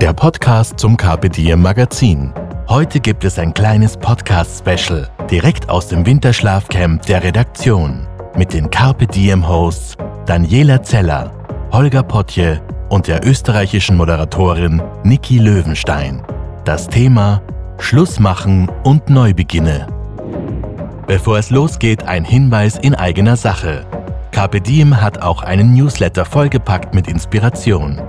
der Podcast zum Carpe Diem Magazin. Heute gibt es ein kleines Podcast-Special direkt aus dem Winterschlafcamp der Redaktion mit den Carpe Diem-Hosts Daniela Zeller, Holger Potje und der österreichischen Moderatorin Niki Löwenstein. Das Thema Schluss machen und Neubeginne. Bevor es losgeht, ein Hinweis in eigener Sache. Carpe Diem hat auch einen Newsletter vollgepackt mit Inspiration.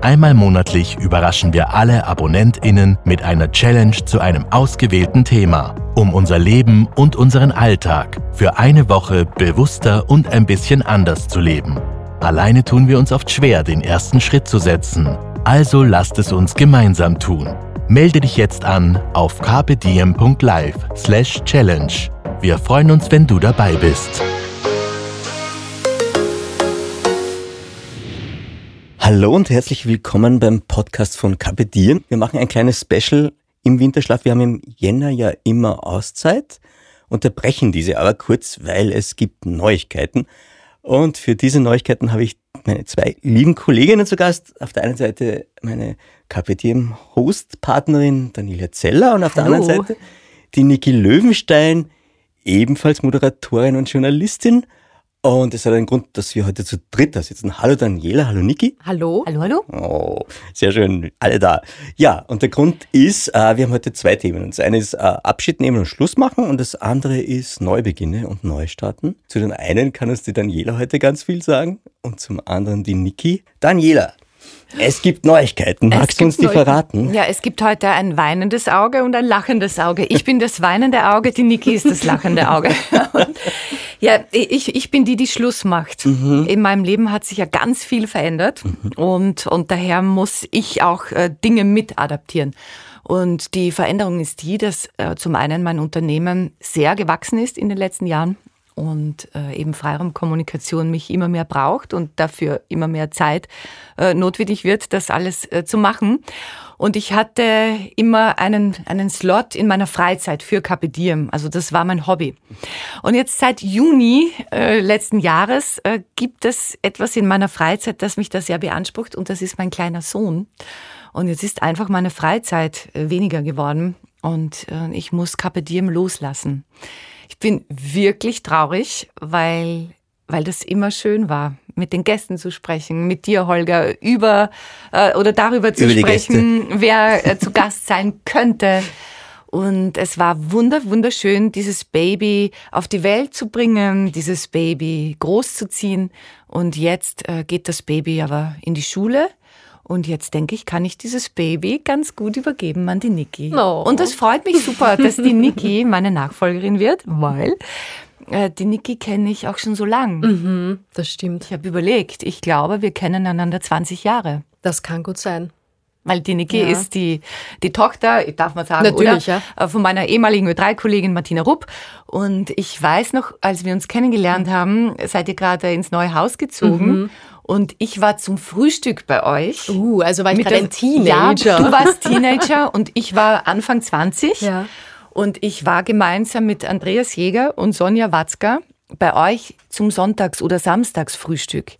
Einmal monatlich überraschen wir alle AbonnentInnen mit einer Challenge zu einem ausgewählten Thema, um unser Leben und unseren Alltag für eine Woche bewusster und ein bisschen anders zu leben. Alleine tun wir uns oft schwer, den ersten Schritt zu setzen. Also lasst es uns gemeinsam tun. Melde dich jetzt an auf carpediem.live slash challenge. Wir freuen uns, wenn du dabei bist. Hallo und herzlich willkommen beim Podcast von Carpe Diem. Wir machen ein kleines Special im Winterschlaf. Wir haben im Jänner ja immer Auszeit, unterbrechen diese aber kurz, weil es gibt Neuigkeiten. Und für diese Neuigkeiten habe ich meine zwei lieben Kolleginnen zu Gast. Auf der einen Seite meine Carpe Diem Host-Partnerin Daniela Zeller und auf der Hallo. anderen Seite die Niki Löwenstein, ebenfalls Moderatorin und Journalistin. Und es hat einen Grund, dass wir heute zu dritt da sitzen. Hallo Daniela, hallo Niki. Hallo? Hallo, hallo? Oh, sehr schön, alle da. Ja, und der Grund ist, äh, wir haben heute zwei Themen. Und das eine ist äh, Abschied nehmen und Schluss machen und das andere ist Neubeginne und Neustarten. Zu den einen kann uns die Daniela heute ganz viel sagen und zum anderen die Niki. Daniela, es gibt Neuigkeiten. Magst du uns die verraten? Ja, es gibt heute ein weinendes Auge und ein lachendes Auge. Ich bin das weinende Auge, die Niki ist das lachende Auge. ja, ich, ich bin die, die Schluss macht. In meinem Leben hat sich ja ganz viel verändert und, und daher muss ich auch äh, Dinge mit adaptieren. Und die Veränderung ist die, dass äh, zum einen mein Unternehmen sehr gewachsen ist in den letzten Jahren und äh, eben Freiraumkommunikation mich immer mehr braucht und dafür immer mehr Zeit äh, notwendig wird, das alles äh, zu machen. Und ich hatte immer einen, einen Slot in meiner Freizeit für Carpe. Also das war mein Hobby. Und jetzt seit Juni äh, letzten Jahres äh, gibt es etwas in meiner Freizeit, das mich da sehr beansprucht und das ist mein kleiner Sohn. Und jetzt ist einfach meine Freizeit äh, weniger geworden und äh, ich muss Carpe loslassen. Ich bin wirklich traurig, weil, weil das immer schön war, mit den Gästen zu sprechen, mit dir, Holger, über äh, oder darüber zu Über sprechen, wer äh, zu Gast sein könnte. Und es war wunder, wunderschön, dieses Baby auf die Welt zu bringen, dieses Baby großzuziehen. Und jetzt äh, geht das Baby aber in die Schule. Und jetzt denke ich, kann ich dieses Baby ganz gut übergeben an die Niki. Oh. Und das freut mich super, dass die Niki meine Nachfolgerin wird, weil äh, die Niki kenne ich auch schon so lang. Mhm, das stimmt. Ich habe überlegt, ich glaube, wir kennen einander 20 Jahre. Das kann gut sein. Weil die Niki Ja. ist die, die Tochter, darf man sagen, Natürlich, oder? Äh, Von meiner ehemaligen Ö3-Kollegin Martina Rupp. Und ich weiß noch, als wir uns kennengelernt haben, seid ihr gerade ins neue Haus gezogen. Und ich war zum Frühstück bei euch. Uh, also war ich Mit gerade ein Teenager. Ja, du warst Teenager und ich war Anfang 20. Ja. Und ich war gemeinsam mit Andreas Jäger und Sonja Watzka bei euch zum Sonntags- oder Samstagsfrühstück.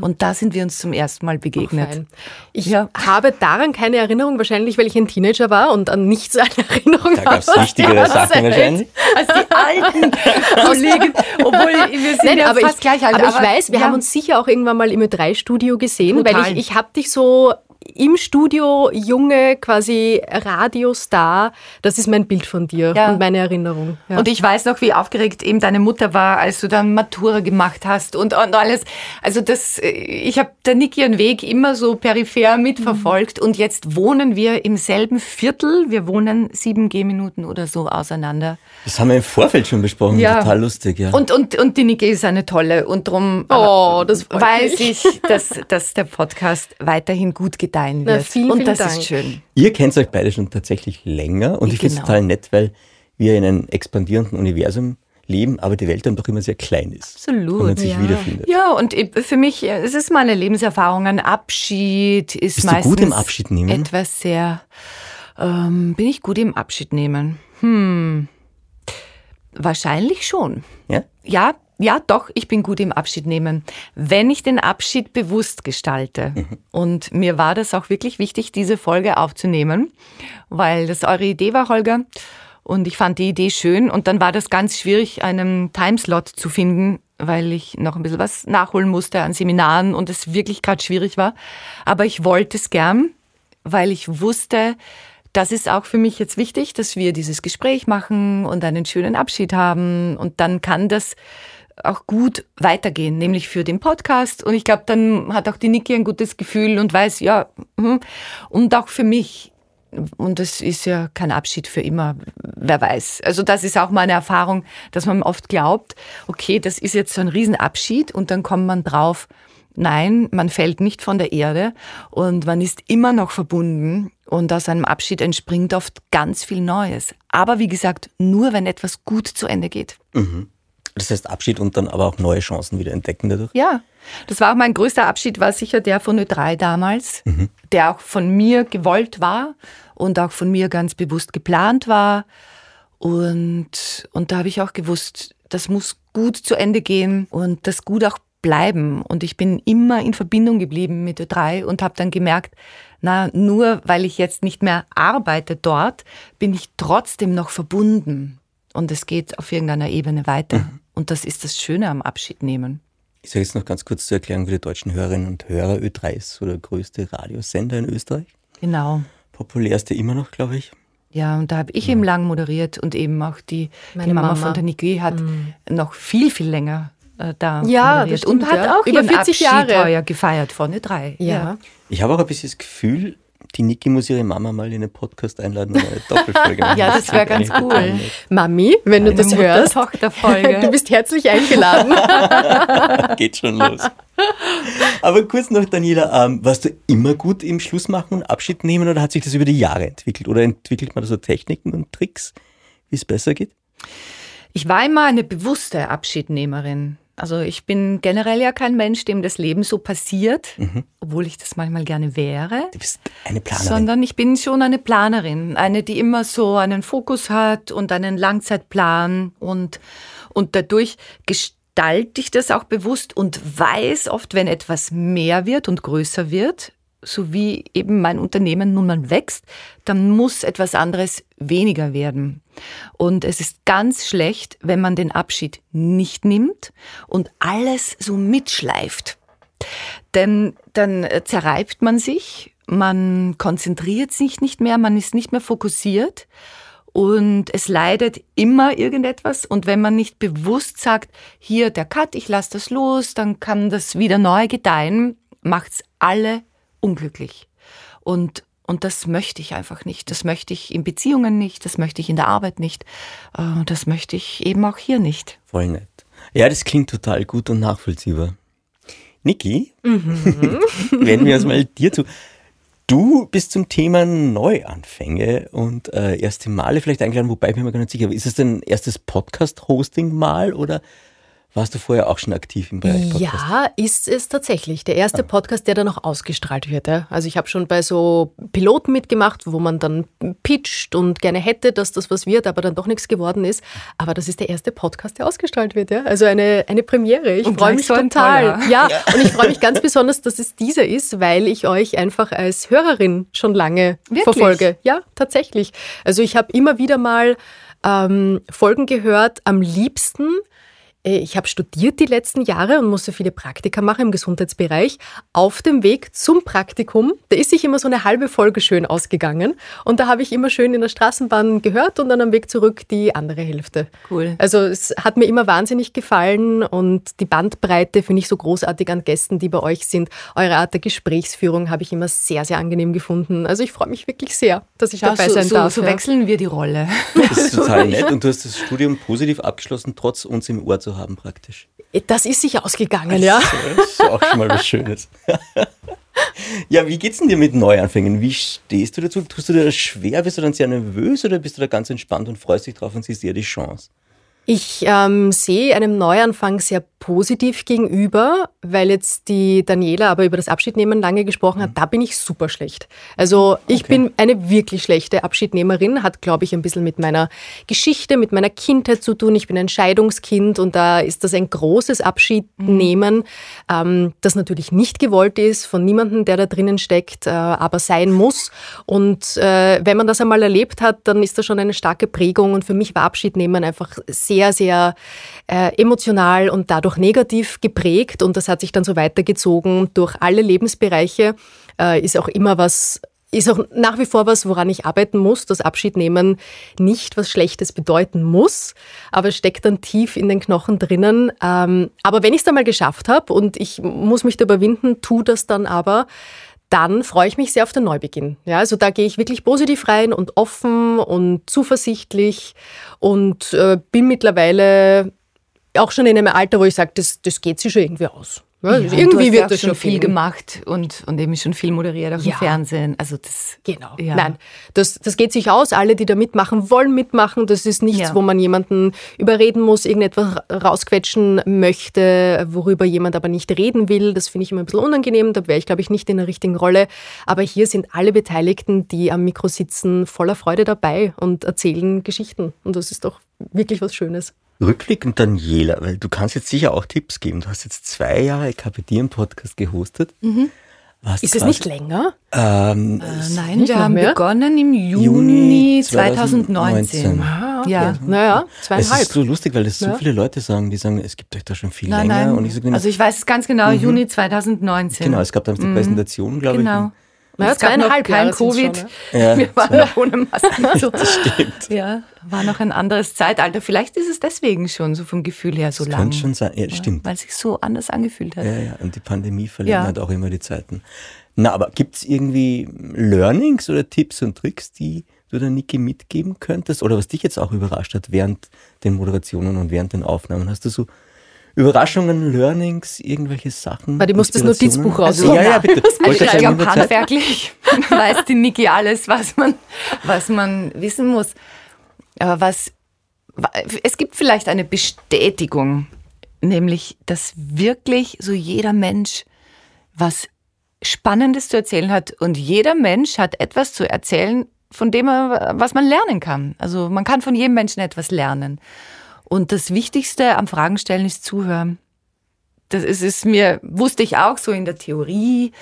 Und da sind wir uns zum ersten Mal begegnet. Fein. Ich Ja. habe daran keine Erinnerung, wahrscheinlich weil ich ein Teenager war und an nichts eine Erinnerung Da gab es habe. wichtigere Sachen wahrscheinlich. Als die alten Kollegen, obwohl wir sind Nein, ja aber, fast ich, gleich alt. aber ich weiß, wir ja. haben uns sicher auch irgendwann mal im Ö3-Studio gesehen, Total. weil ich, ich habe dich so im Studio, junge, quasi Radiostar. Das ist mein Bild von dir Ja. und meine Erinnerung. Ja. Und ich weiß noch, wie aufgeregt eben deine Mutter war, als du dann Matura gemacht hast und, und alles. Also das, ich habe der Niki ihren Weg immer so peripher mitverfolgt und jetzt wohnen wir im selben Viertel. Wir wohnen sieben Gehminuten oder so auseinander. Das haben wir im Vorfeld schon besprochen. Ja. Total lustig, ja. Und, und, und die Niki ist eine tolle und drum Oh, das weiß mich. ich, dass, dass der Podcast weiterhin gut gedeiht. Gedeihen Na, wird. vielen, und vielen das Dank. ist schön. Ihr kennt euch beide schon tatsächlich länger und ich finde es Genau. total nett, weil wir in einem expandierenden Universum leben, aber die Welt dann doch immer sehr klein ist. Absolut. Und man sich Ja. wiederfindet. Ja, und ich- für mich, es ist meine Lebenserfahrung. Ein Abschied ist Bist du meistens gut im Abschied nehmen? etwas sehr. Ähm, bin ich gut im Abschied nehmen? Hm. Wahrscheinlich schon. Ja? Ja, ja, doch, ich bin gut im Abschied nehmen, wenn ich den Abschied bewusst gestalte. Und mir war das auch wirklich wichtig, diese Folge aufzunehmen, weil das eure Idee war, Holger. Und ich fand die Idee schön. Und dann war das ganz schwierig, einen Timeslot zu finden, weil ich noch ein bisschen was nachholen musste an Seminaren und es wirklich gerade schwierig war. Aber ich wollte es gern, weil ich wusste, das ist auch für mich jetzt wichtig, dass wir dieses Gespräch machen und einen schönen Abschied haben. Und dann kann das auch gut weitergehen, nämlich für den Podcast. Und ich glaube, dann hat auch die Niki ein gutes Gefühl und weiß, ja, mhm. und auch für mich. Und das ist ja kein Abschied für immer, wer weiß. Also das ist auch meine Erfahrung, dass man oft glaubt, okay, das ist jetzt so ein Riesenabschied und dann kommt man drauf, nein, man fällt nicht von der Erde und man ist immer noch verbunden und aus einem Abschied entspringt oft ganz viel Neues. Aber wie gesagt, nur wenn etwas gut zu Ende geht. Das heißt Abschied und dann aber auch neue Chancen wieder entdecken dadurch. Ja, das war auch mein größter Abschied, war sicher der von Ö3 damals, der auch von mir gewollt war und auch von mir ganz bewusst geplant war. Und, und da habe ich auch gewusst, das muss gut zu Ende gehen und das gut auch bleiben. Und ich bin immer in Verbindung geblieben mit Ö3 und habe dann gemerkt, na, nur weil ich jetzt nicht mehr arbeite dort, bin ich trotzdem noch verbunden. Und es geht auf irgendeiner Ebene weiter. Und das ist das Schöne am Abschied nehmen. Ich sage jetzt noch ganz kurz zur Erklärung für die deutschen Hörerinnen und Hörer. Ö3 ist so der größte Radiosender in Österreich. Genau. Populärste immer noch, glaube ich. Ja, und da habe ich eben lang moderiert und eben auch die, Meine die Mama, Mama. von der Niki hat noch viel, viel länger äh, da Ja, moderiert das stimmt, und hat ja. auch Über ihren 40 Abschied Jahre. gefeiert vorne drei. Ja. Ich habe auch ein bisschen das Gefühl, die Niki muss ihre Mama mal in einen Podcast einladen und eine Doppelfolge machen. Ja, das wäre ganz cool. Mami, wenn du das hörst, du Mutter-Tochter-Folge. bist herzlich eingeladen. Geht schon los. Aber kurz noch, Daniela, ähm, warst du immer gut im Schluss machen und Abschied nehmen oder hat sich das über die Jahre entwickelt? Oder entwickelt man da so Techniken und Tricks, wie es besser geht? Ich war immer eine bewusste Abschiednehmerin. Also ich bin generell ja kein Mensch, dem das Leben so passiert, obwohl ich das manchmal gerne wäre. Du bist eine Planerin. Sondern ich bin schon eine Planerin, eine, die immer so einen Fokus hat und einen Langzeitplan und, und dadurch gestalte ich das auch bewusst und weiß oft, wenn etwas mehr wird und größer wird, so wie eben mein Unternehmen nun mal wächst, dann muss etwas anderes weniger werden. Und es ist ganz schlecht, wenn man den Abschied nicht nimmt und alles so mitschleift. Denn dann äh, zerreibt man sich, man konzentriert sich nicht mehr, man ist nicht mehr fokussiert und es leidet immer irgendetwas. Und wenn man nicht bewusst sagt, hier der Cut, ich lasse das los, dann kann das wieder neu gedeihen, macht's alle unglücklich. Und, und das möchte ich einfach nicht. Das möchte ich in Beziehungen nicht, das möchte ich in der Arbeit nicht, äh, das möchte ich eben auch hier nicht. Voll nett. Ja, das klingt total gut und nachvollziehbar. Niki, werden wir erstmal dir zu. Du bist zum Thema Neuanfänge und äh, erste Male vielleicht eingeladen, wobei ich bin mir gar nicht sicher, ist es dein erstes Podcast-Hosting-Mal oder warst du vorher auch schon aktiv im Bereich Podcast? Ja, ist es tatsächlich. Der erste Podcast, der dann auch ausgestrahlt wird. Ja. Also ich habe schon bei so Piloten mitgemacht, wo man dann pitcht und gerne hätte, dass das was wird, aber dann doch nichts geworden ist. Aber das ist der erste Podcast, der ausgestrahlt wird. Ja. Also eine, eine Premiere. Ich freue mich total. toller. Ja, und ich freue mich ganz besonders, dass es dieser ist, weil ich euch einfach als Hörerin schon lange Wirklich? verfolge. Ja, tatsächlich. Also ich habe immer wieder mal ähm, Folgen gehört, am liebsten ich habe studiert die letzten Jahre und musste viele Praktika machen im Gesundheitsbereich. Auf dem Weg zum Praktikum, da ist sich immer so eine halbe Folge schön ausgegangen. Und da habe ich immer schön in der Straßenbahn gehört und dann am Weg zurück die andere Hälfte. Cool. Also es hat mir immer wahnsinnig gefallen und die Bandbreite finde ich so großartig an Gästen, die bei euch sind. Eure Art der Gesprächsführung habe ich immer sehr, sehr angenehm gefunden. Also ich freue mich wirklich sehr, dass ich Ja, dabei so, sein so, darf. so ja. wechseln wir die Rolle. Das ist total nett und du hast das Studium positiv abgeschlossen, trotz uns im Ohr zu haben praktisch. Das ist sich ausgegangen, ja. Das ist auch schon mal was Schönes. Ja, wie geht's denn dir mit Neuanfängen? Wie stehst du dazu? Tust du dir das schwer? Bist du dann sehr nervös oder bist du da ganz entspannt und freust dich drauf und siehst eher die Chance? Ich ähm, sehe einem Neuanfang sehr positiv gegenüber, weil jetzt die Daniela aber über das Abschiednehmen lange gesprochen hat. Da bin ich super schlecht. Also ich Okay. bin eine wirklich schlechte Abschiednehmerin, hat, glaube ich, ein bisschen mit meiner Geschichte, mit meiner Kindheit zu tun. Ich bin ein Scheidungskind und da ist das ein großes Abschiednehmen, ähm, das natürlich nicht gewollt ist von niemandem, der da drinnen steckt, äh, aber sein muss. Und äh, wenn man das einmal erlebt hat, dann ist das schon eine starke Prägung. Und für mich war Abschiednehmen einfach sehr, sehr äh, emotional und dadurch negativ geprägt. Und das hat sich dann so weitergezogen durch alle Lebensbereiche. Äh, ist auch immer was, ist auch nach wie vor was, woran ich arbeiten muss, dass Abschied nehmen nicht was Schlechtes bedeuten muss, aber steckt dann tief in den Knochen drinnen. Ähm, aber wenn ich es einmal geschafft habe und ich muss mich da überwinden, tu das dann aber, dann freue ich mich sehr auf den Neubeginn. Ja, also da gehe ich wirklich positiv rein und offen und zuversichtlich und äh, bin mittlerweile auch schon in einem Alter, wo ich sage, das, das geht sich schon irgendwie aus. Ja, Ja, du irgendwie wird ja das schon schon viel gehen. gemacht und, und eben schon viel moderiert auch Ja. im Fernsehen. Also das Genau. Ja. Nein, das, das geht sich aus. Alle, die da mitmachen, wollen mitmachen. Das ist nichts, wo man jemanden überreden muss, irgendetwas rausquetschen möchte, worüber jemand aber nicht reden will. Das finde ich immer ein bisschen unangenehm. Da wäre ich, glaube ich, nicht in der richtigen Rolle. Aber hier sind alle Beteiligten, die am Mikro sitzen, voller Freude dabei und erzählen Geschichten. Und das ist doch wirklich was Schönes. Rückblickend Daniela, weil du kannst jetzt sicher auch Tipps geben. Du hast jetzt zwei Jahre Kapitieren Podcast gehostet. Warst Ist es nicht länger? Ähm, Äh, es- nein, nicht wir haben mehr? begonnen im Juni, Juni 2019. 2019. Ah, okay. Ja. Naja, es zweieinhalb. ist so lustig, weil es so Ja. viele Leute sagen, die sagen, es gibt euch da schon viel Nein, länger. nein. Und ich sage, also ich weiß es ganz genau, Juni 2019. genau, es gab damals die Präsentation, glaube Genau. Naja, es gab noch zweieinhalb kein Covid. schon, ich. Ja, Wir waren noch ohne Masken. Also, stimmt. ja, war noch ein anderes Zeitalter. Vielleicht ist es deswegen schon so vom Gefühl her so Das lang. könnte schon sein. Ja, stimmt. Weil es sich so anders angefühlt hat. Ja, ja, und die Pandemie verlängert Ja. auch immer die Zeiten. Na, aber gibt es irgendwie Learnings oder Tipps und Tricks, die du der Niki mitgeben könntest? Oder was dich jetzt auch überrascht hat während den Moderationen und während den Aufnahmen? Hast du so Überraschungen, Learnings, irgendwelche Sachen? Warte, ich muss das? Notizbuch rausholen. Ja, ja, bitte. Also ich glaube, handwerklich weiß die Niki alles, was man, was man wissen muss. Aber was, es gibt vielleicht eine Bestätigung, nämlich, dass wirklich so jeder Mensch was Spannendes zu erzählen hat und jeder Mensch hat etwas zu erzählen, von dem er, was man lernen kann. Also man kann von jedem Menschen etwas lernen. Und das Wichtigste am Fragen stellen ist zuhören. Das ist, ist mir, wusste ich auch so in der Theorie.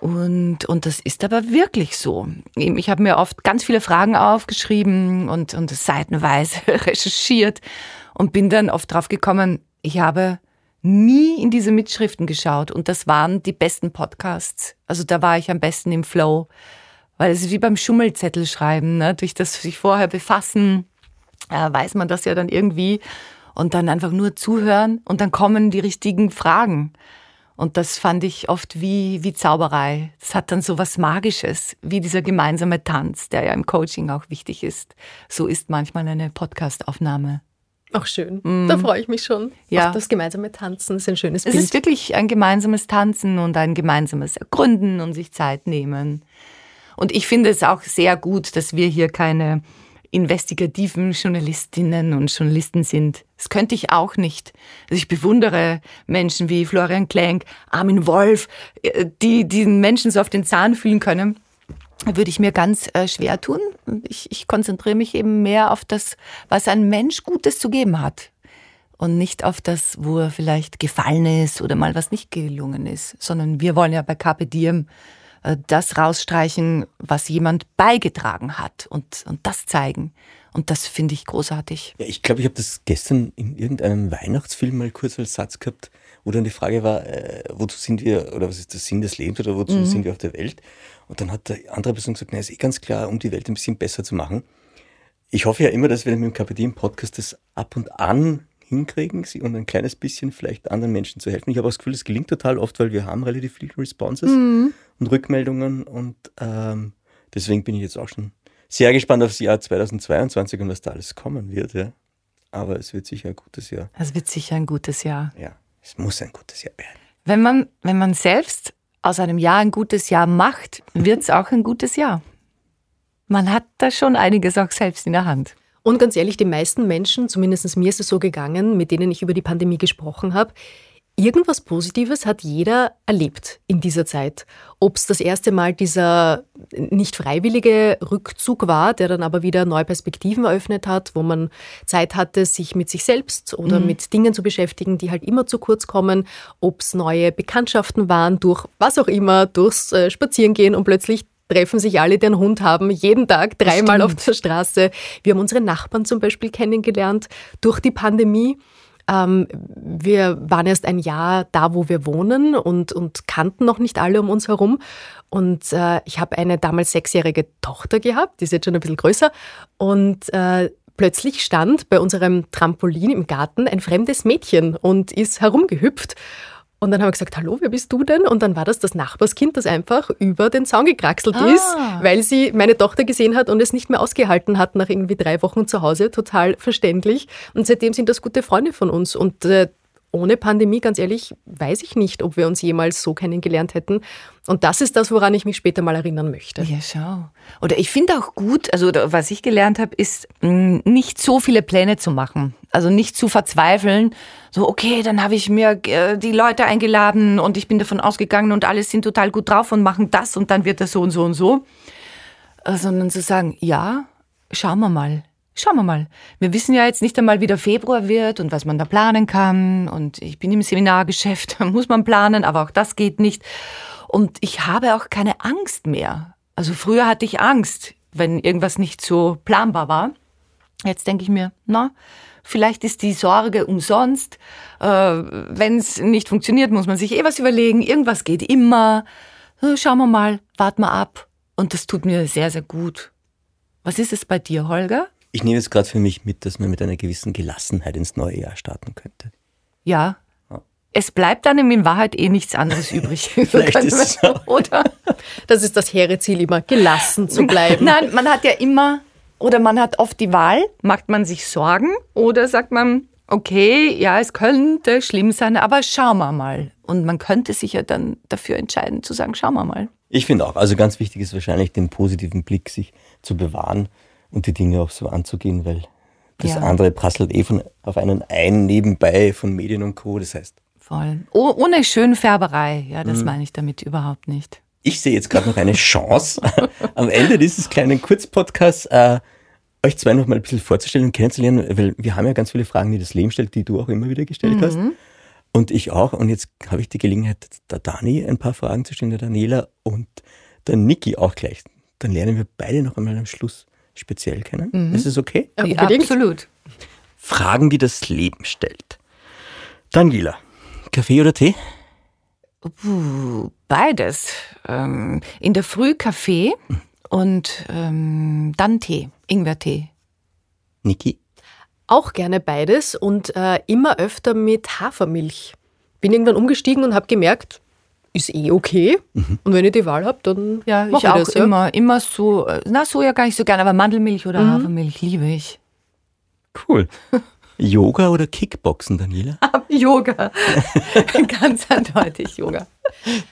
Und, und das ist aber wirklich so. Ich habe mir oft ganz viele Fragen aufgeschrieben und, und seitenweise recherchiert und bin dann oft drauf gekommen, ich habe nie in diese Mitschriften geschaut und das waren die besten Podcasts. Also da war ich am besten im Flow, weil es ist wie beim Schummelzettel schreiben, ne? durch das sich vorher befassen, äh, weiß man das ja dann irgendwie und dann einfach nur zuhören und dann kommen die richtigen Fragen. Und das fand ich oft wie, wie Zauberei. Das hat dann so was Magisches, wie dieser gemeinsame Tanz, der ja im Coaching auch wichtig ist. So ist manchmal eine Podcastaufnahme. Ach schön, da freue ich mich schon. Ja. Auf das gemeinsame Tanzen ist ein schönes Es Bild. ist wirklich ein gemeinsames Tanzen und ein gemeinsames Ergründen und sich Zeit nehmen. Und ich finde es auch sehr gut, dass wir hier keine investigativen Journalistinnen und Journalisten sind. Das könnte ich auch nicht. Also ich bewundere Menschen wie Florian Klenk, Armin Wolf, äh, die diesen Menschen so auf den Zahn fühlen können. Würde ich mir ganz äh, schwer tun. Ich, ich konzentriere mich eben mehr auf das, was ein Mensch Gutes zu geben hat und nicht auf das, wo er vielleicht gefallen ist oder mal was nicht gelungen ist, sondern wir wollen ja bei Carpe Diem das rausstreichen, was jemand beigetragen hat und, und das zeigen. Und das finde ich großartig. Ja, ich glaube, ich habe das gestern in irgendeinem Weihnachtsfilm mal kurz als Satz gehabt, wo dann die Frage war, äh, wozu sind wir, oder was ist der Sinn des Lebens oder wozu Mhm. sind wir auf der Welt? Und dann hat der andere Person gesagt, na, ist eh ganz klar, um die Welt ein bisschen besser zu machen. Ich hoffe ja immer, dass wir mit dem Kapitän Podcast das ab und an hinkriegen sie und ein kleines bisschen vielleicht anderen Menschen zu helfen. Ich habe auch das Gefühl, es gelingt total oft, weil wir haben relativ viele Responses Mhm. Und Rückmeldungen und ähm, deswegen bin ich jetzt auch schon sehr gespannt aufs Jahr 2022 und was da alles kommen wird. Ja. aber es wird sicher ein gutes Jahr. Es wird sicher ein gutes Jahr. Ja, es muss ein gutes Jahr werden. Wenn man, wenn man selbst aus einem Jahr ein gutes Jahr macht, wird es auch ein gutes Jahr. Man hat da schon einiges auch selbst in der Hand. Und ganz ehrlich, die meisten Menschen, zumindest mir ist es so gegangen, mit denen ich über die Pandemie gesprochen habe, irgendwas Positives hat jeder erlebt in dieser Zeit. Ob es das erste Mal dieser nicht freiwillige Rückzug war, der dann aber wieder neue Perspektiven eröffnet hat, wo man Zeit hatte, sich mit sich selbst oder mhm. mit Dingen zu beschäftigen, die halt immer zu kurz kommen, ob es neue Bekanntschaften waren, durch was auch immer, durchs äh, Spazierengehen und plötzlich treffen sich alle, die einen Hund haben, jeden Tag dreimal auf der Straße. Wir haben unsere Nachbarn zum Beispiel kennengelernt durch die Pandemie. Ähm, wir waren erst ein Jahr da, wo wir wohnen und, und kannten noch nicht alle um uns herum. Und äh, ich habe eine damals sechsjährige Tochter gehabt, die ist jetzt schon ein bisschen größer. Und äh, plötzlich stand bei unserem Trampolin im Garten ein fremdes Mädchen und ist herumgehüpft. Und dann haben wir gesagt, hallo, wer bist du denn? Und dann war das das Nachbarskind, das einfach über den Zaun gekraxelt ah. ist, weil sie meine Tochter gesehen hat und es nicht mehr ausgehalten hat nach irgendwie drei Wochen zu Hause. Total verständlich. Und seitdem sind das gute Freunde von uns. Und äh, ohne Pandemie, ganz ehrlich, weiß ich nicht, ob wir uns jemals so kennengelernt hätten. Und das ist das, woran ich mich später mal erinnern möchte. Ja, schau. Oder ich finde auch gut, also was ich gelernt habe, ist mm, nicht so viele Pläne zu machen. Also nicht zu verzweifeln. So, okay, dann habe ich mir äh, die Leute eingeladen und ich bin davon ausgegangen und alle sind total gut drauf und machen das und dann wird das so und so und so. Äh, sondern zu sagen, ja, schauen wir mal Schauen wir mal. Wir wissen ja jetzt nicht einmal, wie der Februar wird und was man da planen kann. Und ich bin im Seminargeschäft, da muss man planen, aber auch das geht nicht. Und ich habe auch keine Angst mehr. Also früher hatte ich Angst, wenn irgendwas nicht so planbar war. Jetzt denke ich mir, na, vielleicht ist die Sorge umsonst. Äh, wenn es nicht funktioniert, muss man sich eh was überlegen. Irgendwas geht immer. Schauen wir mal, warten wir ab. Und das tut mir sehr, sehr gut. Was ist es bei dir, Holger? Ich nehme es gerade für mich mit, dass man mit einer gewissen Gelassenheit ins neue Jahr starten könnte. Ja. ja. Es bleibt dann in Wahrheit eh nichts anderes übrig. Vielleicht ist es so. Oder? Das ist das hehre Ziel immer, gelassen zu bleiben. Nein, man hat ja immer, oder man hat oft die Wahl, macht man sich Sorgen oder sagt man, okay, ja, es könnte schlimm sein, aber schauen wir mal. Und man könnte sich ja dann dafür entscheiden, zu sagen, schauen wir mal. Ich finde auch, also ganz wichtig ist wahrscheinlich den positiven Blick sich zu bewahren und die Dinge auch so anzugehen, weil das ja. andere prasselt eh von, auf einen ein nebenbei von Medien und Co. Das heißt. Voll. Oh, ohne Schönfärberei, ja, das mhm. meine ich damit überhaupt nicht. Ich sehe jetzt gerade noch eine Chance, am Ende dieses kleinen Kurzpodcasts äh, euch zwei noch mal ein bisschen vorzustellen und kennenzulernen, weil wir haben ja ganz viele Fragen, die das Leben stellt, die du auch immer wieder gestellt mhm. hast. Und ich auch. Und jetzt habe ich die Gelegenheit, der Dani ein paar Fragen zu stellen, der Daniela und der Niki auch gleich. Dann lernen wir beide noch einmal am Schluss speziell kennen. Mhm. Ist es okay? Ja, absolut. Fragen, die das Leben stellt. Daniela, Kaffee oder Tee? Uh, beides. Ähm, in der Früh Kaffee mhm. und ähm, dann Tee, Ingwertee. Niki? Auch gerne beides und äh, immer öfter mit Hafermilch. Bin irgendwann umgestiegen und habe gemerkt, ist eh okay. Mhm. Und wenn ich die Wahl habe, dann ja, ich, ich auch das, ja. immer, immer so. Na, Soja gar nicht so gerne, aber Mandelmilch oder mhm. Hafermilch liebe ich. Cool. Yoga oder Kickboxen, Daniela? Yoga. Ganz eindeutig Yoga.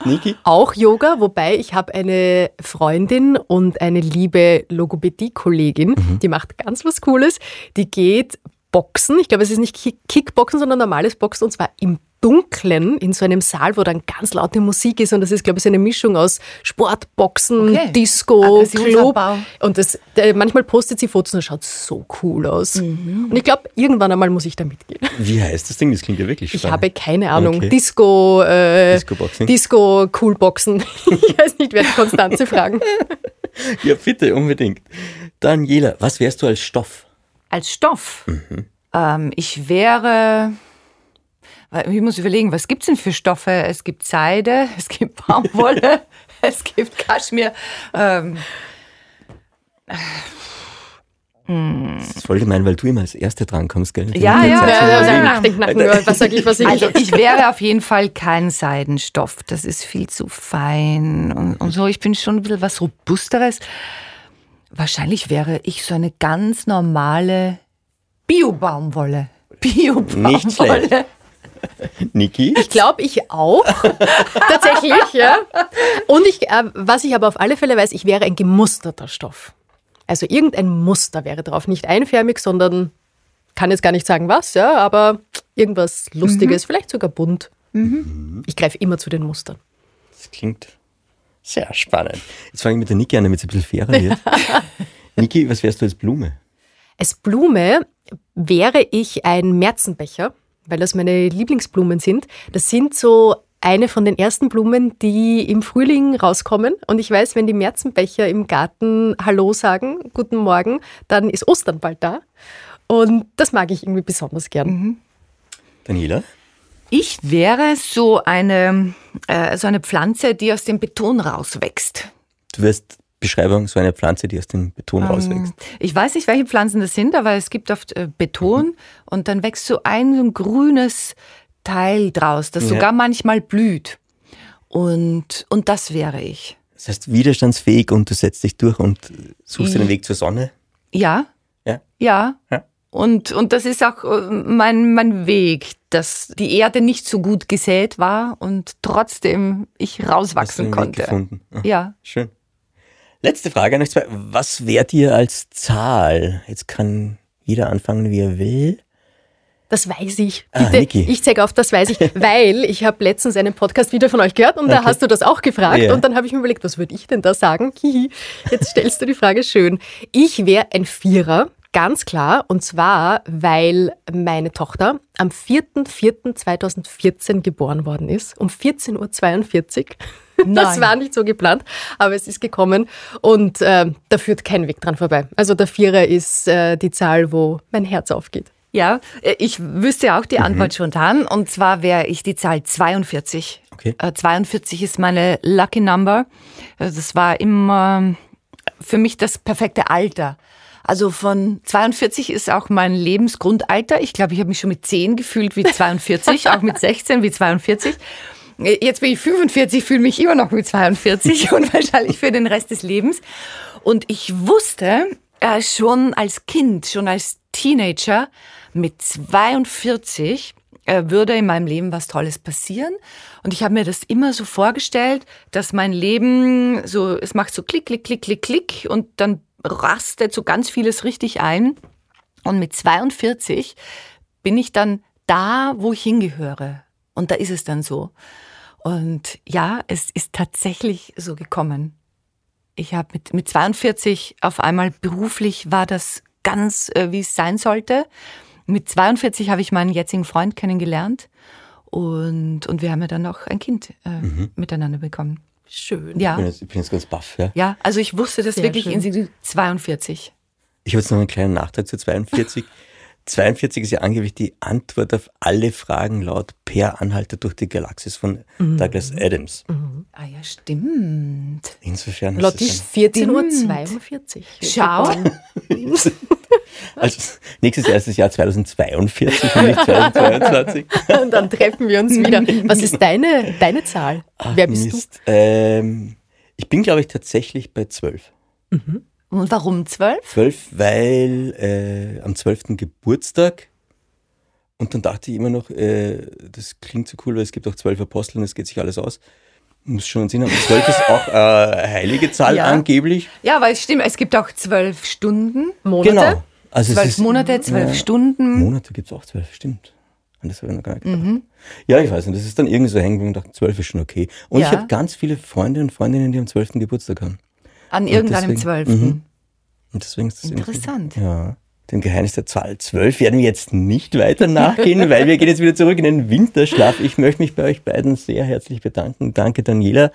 Niki? Auch Yoga, wobei ich habe eine Freundin und eine liebe Logopädie-Kollegin, mhm. die macht ganz was Cooles. Die geht Boxen. Ich glaube, es ist nicht Kickboxen, sondern normales Boxen und zwar im Dunklen in so einem Saal, wo dann ganz laute Musik ist und das ist, glaube ich, so eine Mischung aus Sportboxen, okay. Disco, Club. Und das, der, manchmal postet sie Fotos und das schaut so cool aus. Mhm. Und ich glaube, irgendwann einmal muss ich da mitgehen. Wie heißt das Ding? Das klingt ja wirklich spannend. Ich habe keine Ahnung. Okay. Disco, äh, Disco-Boxen. Disco, Cool-Boxen. ich weiß nicht, wer die Konstanze fragen. ja, bitte, unbedingt. Daniela, was wärst du als Stoff? Als Stoff? Mhm. Ähm, ich wäre ich muss überlegen, was gibt es denn für Stoffe? Es gibt Seide, es gibt Baumwolle, es gibt Kaschmir. Ähm, das ist voll gemein, weil du immer als Erste drankommst, gell? Ja, ja, ja, ja, nachdenken, nachdenken, was sag ich, was ich. Also ich wäre auf jeden Fall kein Seidenstoff. Das ist viel zu fein und, und so. Ich bin schon ein bisschen was Robusteres. Wahrscheinlich wäre ich so eine ganz normale Bio-Baumwolle. Nicht Bio-Baumwolle. schlecht. Niki? Ich glaube, ich auch. Tatsächlich, ja. Und ich, äh, was ich aber auf alle Fälle weiß, ich wäre ein gemusterter Stoff. Also irgendein Muster wäre drauf. Nicht einförmig, sondern kann jetzt gar nicht sagen was, ja, aber irgendwas Lustiges, vielleicht sogar bunt. Ich greife immer zu den Mustern. Das klingt sehr spannend. Jetzt fange ich mit der Niki an, damit es ein bisschen fairer wird. Niki, was wärst du als Blume? Als Blume wäre ich ein Märzenbecher, weil das meine Lieblingsblumen sind. Das sind so eine von den ersten Blumen, die im Frühling rauskommen. Und ich weiß, wenn die Märzenbecher im Garten Hallo sagen, guten Morgen, dann ist Ostern bald da. Und das mag ich irgendwie besonders gern. Daniela? Ich wäre so eine, äh, so eine Pflanze, die aus dem Beton rauswächst. Du wirst Beschreibung so eine Pflanze, die aus dem Ähm, Beton rauswächst. Ich weiß nicht, welche Pflanzen das sind, aber es gibt oft äh, Beton und dann wächst so ein, so ein grünes Teil draus, das Ja. sogar manchmal blüht. Und, und das wäre ich. Das heißt, widerstandsfähig und du setzt dich durch und suchst dir den Mhm. Weg zur Sonne. Ja, Ja. ja. Ja. Und, und das ist auch äh, mein, mein Weg, dass die Erde nicht so gut gesät war und trotzdem ich rauswachsen konnte. gefunden. Ah, Ja. Schön. Letzte Frage an euch zwei. Was wärt ihr als Zahl? Jetzt kann jeder anfangen, wie er will. Das weiß ich. Ah, Bitte, Niki. ich zeige auf, das weiß ich, weil ich habe letztens einen Podcast wieder von euch gehört und da Okay. hast du das auch gefragt Ja. und dann habe ich mir überlegt, was würde ich denn da sagen? Jetzt stellst du die Frage schön. Ich wäre ein Vierer, ganz klar, und zwar, weil meine Tochter am 4.4.2014 geboren worden ist, um 14.42 Uhr. Das Nein. war nicht so geplant, aber es ist gekommen und äh, da führt kein Weg dran vorbei. Also der Vierer ist äh, die Zahl, wo mein Herz aufgeht. Ja, äh, ich wüsste auch Mhm. die Antwort spontan. Und zwar wäre ich die Zahl 42. Okay. Äh, 42 ist meine Lucky Number. Äh, Das war immer für mich das perfekte Alter. Also von 42 ist auch mein Lebensgrundalter. Ich glaube, ich habe mich schon mit 10 gefühlt wie 42, auch mit 16 wie 42. Jetzt bin ich 45, fühle mich immer noch wie 42 und wahrscheinlich für den Rest des Lebens. Und ich wusste äh, schon als Kind, schon als Teenager, mit 42 äh, würde in meinem Leben was Tolles passieren. Und ich habe mir das immer so vorgestellt, dass mein Leben so, es macht so klick, klick, klick, klick, klick und dann rastet so ganz vieles richtig ein. Und mit 42 bin ich dann da, wo ich hingehöre. Und da ist es dann so. Und ja, es ist tatsächlich so gekommen. Ich habe mit, mit 42 auf einmal beruflich war das ganz, äh, wie es sein sollte. Mit 42 habe ich meinen jetzigen Freund kennengelernt und, und wir haben ja dann auch ein Kind äh, miteinander bekommen. Schön. Ich Ja, bin jetzt, ich bin jetzt ganz baff. Ja. ja, also ich wusste das Sehr wirklich schön. in sie- 42. Ich habe jetzt noch einen kleinen Nachtrag zu 42. 42 ist ja angeblich die Antwort auf alle Fragen laut Per Anhalter durch die Galaxis von Mhm. Douglas Adams. Ah ja, stimmt. Insofern du ist schon, 14.42 Uhr. Schau. also nächstes Jahr ist das Jahr 2042 und nicht 2022. Und dann treffen wir uns wieder. Was ist deine, deine Zahl? Wer bist Mist. Ähm, ich bin, glaube ich, tatsächlich bei 12. Und warum zwölf? 12, weil äh, am 12. Geburtstag und dann dachte ich immer noch, äh, das klingt so cool, weil es gibt auch zwölf Apostel und es geht sich alles aus. Muss schon einen Sinn haben. 12 ist auch äh, eine heilige Zahl Ja. angeblich. Ja, aber es stimmt, es gibt auch zwölf Stunden? Monate? Genau. Also zwölf Monate, zwölf. Stunden. Monate gibt es auch zwölf, stimmt. Und das habe ich noch gar nicht gedacht. Ja, ich weiß nicht, das ist dann irgendwie so hängen geblieben und dachte, zwölf ist schon okay. Und ich Ja. habe ganz viele Freunde und Freundinnen, die am 12. Geburtstag haben. An irgendeinem zwölften. Mhm. Und deswegen ist das Interessant. Ja. Den Geheimnis der Zahl 12 werden wir jetzt nicht weiter nachgehen, weil wir gehen jetzt wieder zurück in den Winterschlaf. Ich möchte mich bei euch beiden sehr herzlich bedanken. Danke Daniela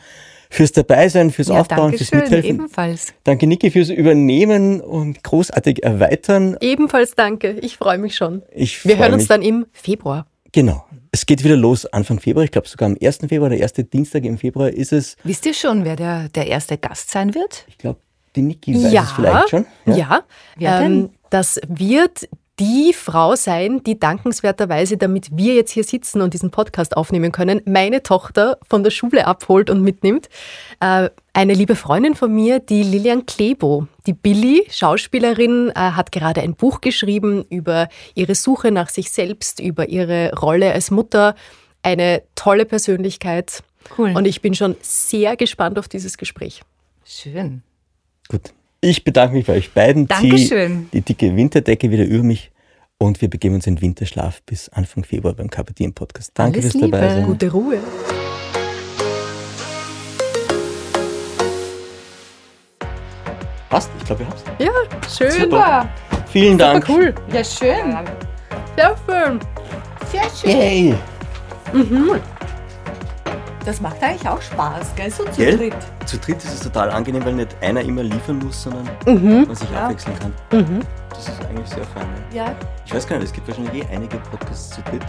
fürs Dabeisein, fürs Ja, Aufbauen, danke fürs schön, Mithelfen. ebenfalls. Danke Niki fürs Übernehmen und großartig erweitern. Ebenfalls danke. Ich freue mich schon. Ich Wir hören uns mich. dann im Februar. Genau. Es geht wieder los Anfang Februar. Ich glaube sogar am 1. Februar, der erste Dienstag im Februar ist es. Wisst ihr schon, wer der, der erste Gast sein wird? Ich glaube, die Niki weiß es vielleicht schon. Ja. Wer ähm, denn? das wird die Frau sein, die dankenswerterweise, damit wir jetzt hier sitzen und diesen Podcast aufnehmen können, meine Tochter von der Schule abholt und mitnimmt. Äh, eine liebe Freundin von mir, die Lilian Klebo, die Billy, Schauspielerin, äh, hat gerade ein Buch geschrieben über ihre Suche nach sich selbst, über ihre Rolle als Mutter. Eine tolle Persönlichkeit. Cool. Und ich bin schon sehr gespannt auf dieses Gespräch. Schön. Gut. Ich bedanke mich bei euch beiden. Dankeschön. Die dicke Winterdecke wieder über mich und wir begeben uns in Winterschlaf bis Anfang Februar beim KPD Podcast. Danke Alles fürs dabei sein. Gute Ruhe. Passt, ich glaube, ihr habt's. Ja, schön. Super. Vielen Dank. Cool. Ja, schön. Sehr schön. Sehr schön. Yay. Das macht eigentlich auch Spaß, gell? So zu Gell? dritt. Zu dritt ist es total angenehm, weil nicht einer immer liefern muss, sondern Mhm. man sich Ja. abwechseln kann. Mhm. Das ist eigentlich sehr fein. Ja. Ja. Ich weiß gar nicht, es gibt wahrscheinlich eh einige Podcasts zu dritt.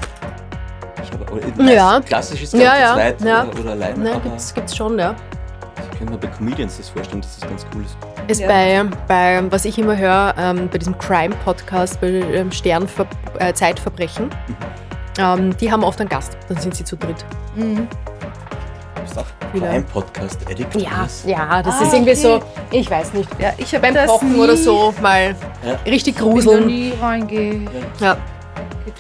Ich habe, oder Ja. Klassisch ist Ja, ja, zweit ja. Oder, oder allein, Na, aber gibt's, gibt's schon, ja. ich könnte mir bei Comedians das vorstellen, dass das ganz cool ist. Ist Ja. bei, bei, was ich immer höre, ähm, bei diesem Crime-Podcast, bei ähm, Sternver äh, Zeitverbrechen, ähm, die haben oft einen Gast, dann sind sie zu dritt. Mhm. Auch Wieder. ein Podcast Addict. Ja, ja, das Ah, ist irgendwie okay. so, ich weiß nicht, Ja, ich habe beim das Kochen nie, oder so mal Ja. richtig Ich gruseln. nie reinge. Ja.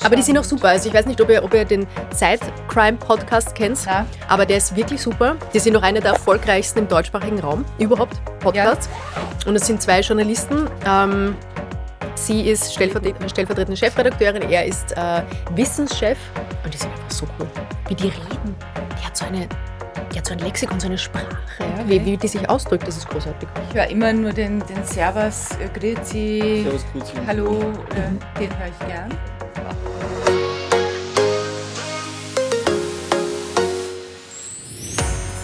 Aber die sind auch super. Also ich weiß nicht, ob ihr, ob ihr den Zeit-Crime-Podcast kennt, Ja. aber der ist wirklich super. Die sind noch einer der erfolgreichsten im deutschsprachigen Raum überhaupt, Podcasts. Und es sind zwei Journalisten. Ähm, sie ist stellvertretende, stellvertretende Chefredakteurin, er ist äh, Wissenschef. Und die sind einfach so cool, wie die reden. Die hat so eine... Hat so ein Lexikon, so eine Sprache, ja, wie, wie die sich ausdrückt, das ist großartig. Ich höre immer nur den, den Servus, äh, Grüezi, Servus, Grüezi. Hallo, äh, den höre ich gern.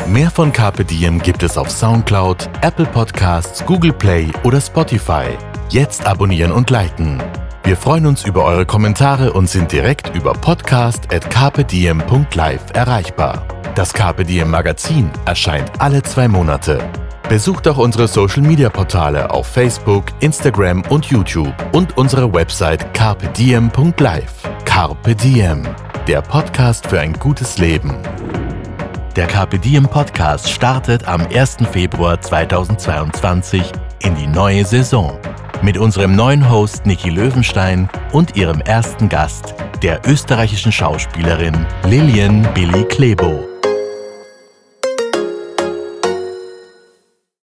Mehr von Carpe Diem gibt es auf Soundcloud, Apple Podcasts, Google Play oder Spotify. Jetzt abonnieren und liken. Wir freuen uns über eure Kommentare und sind direkt über podcast.carpediem.live erreichbar. Das Carpe Diem Magazin erscheint alle zwei Monate. Besucht auch unsere Social Media Portale auf Facebook, Instagram und YouTube und unsere Website carpediem.live. Carpe Diem, der Podcast für ein gutes Leben. Der Carpe Diem Podcast startet am 1. Februar 2022 in die neue Saison. Mit unserem neuen Host Niki Löwenstein und ihrem ersten Gast, der österreichischen Schauspielerin Lilian Billy Klebo.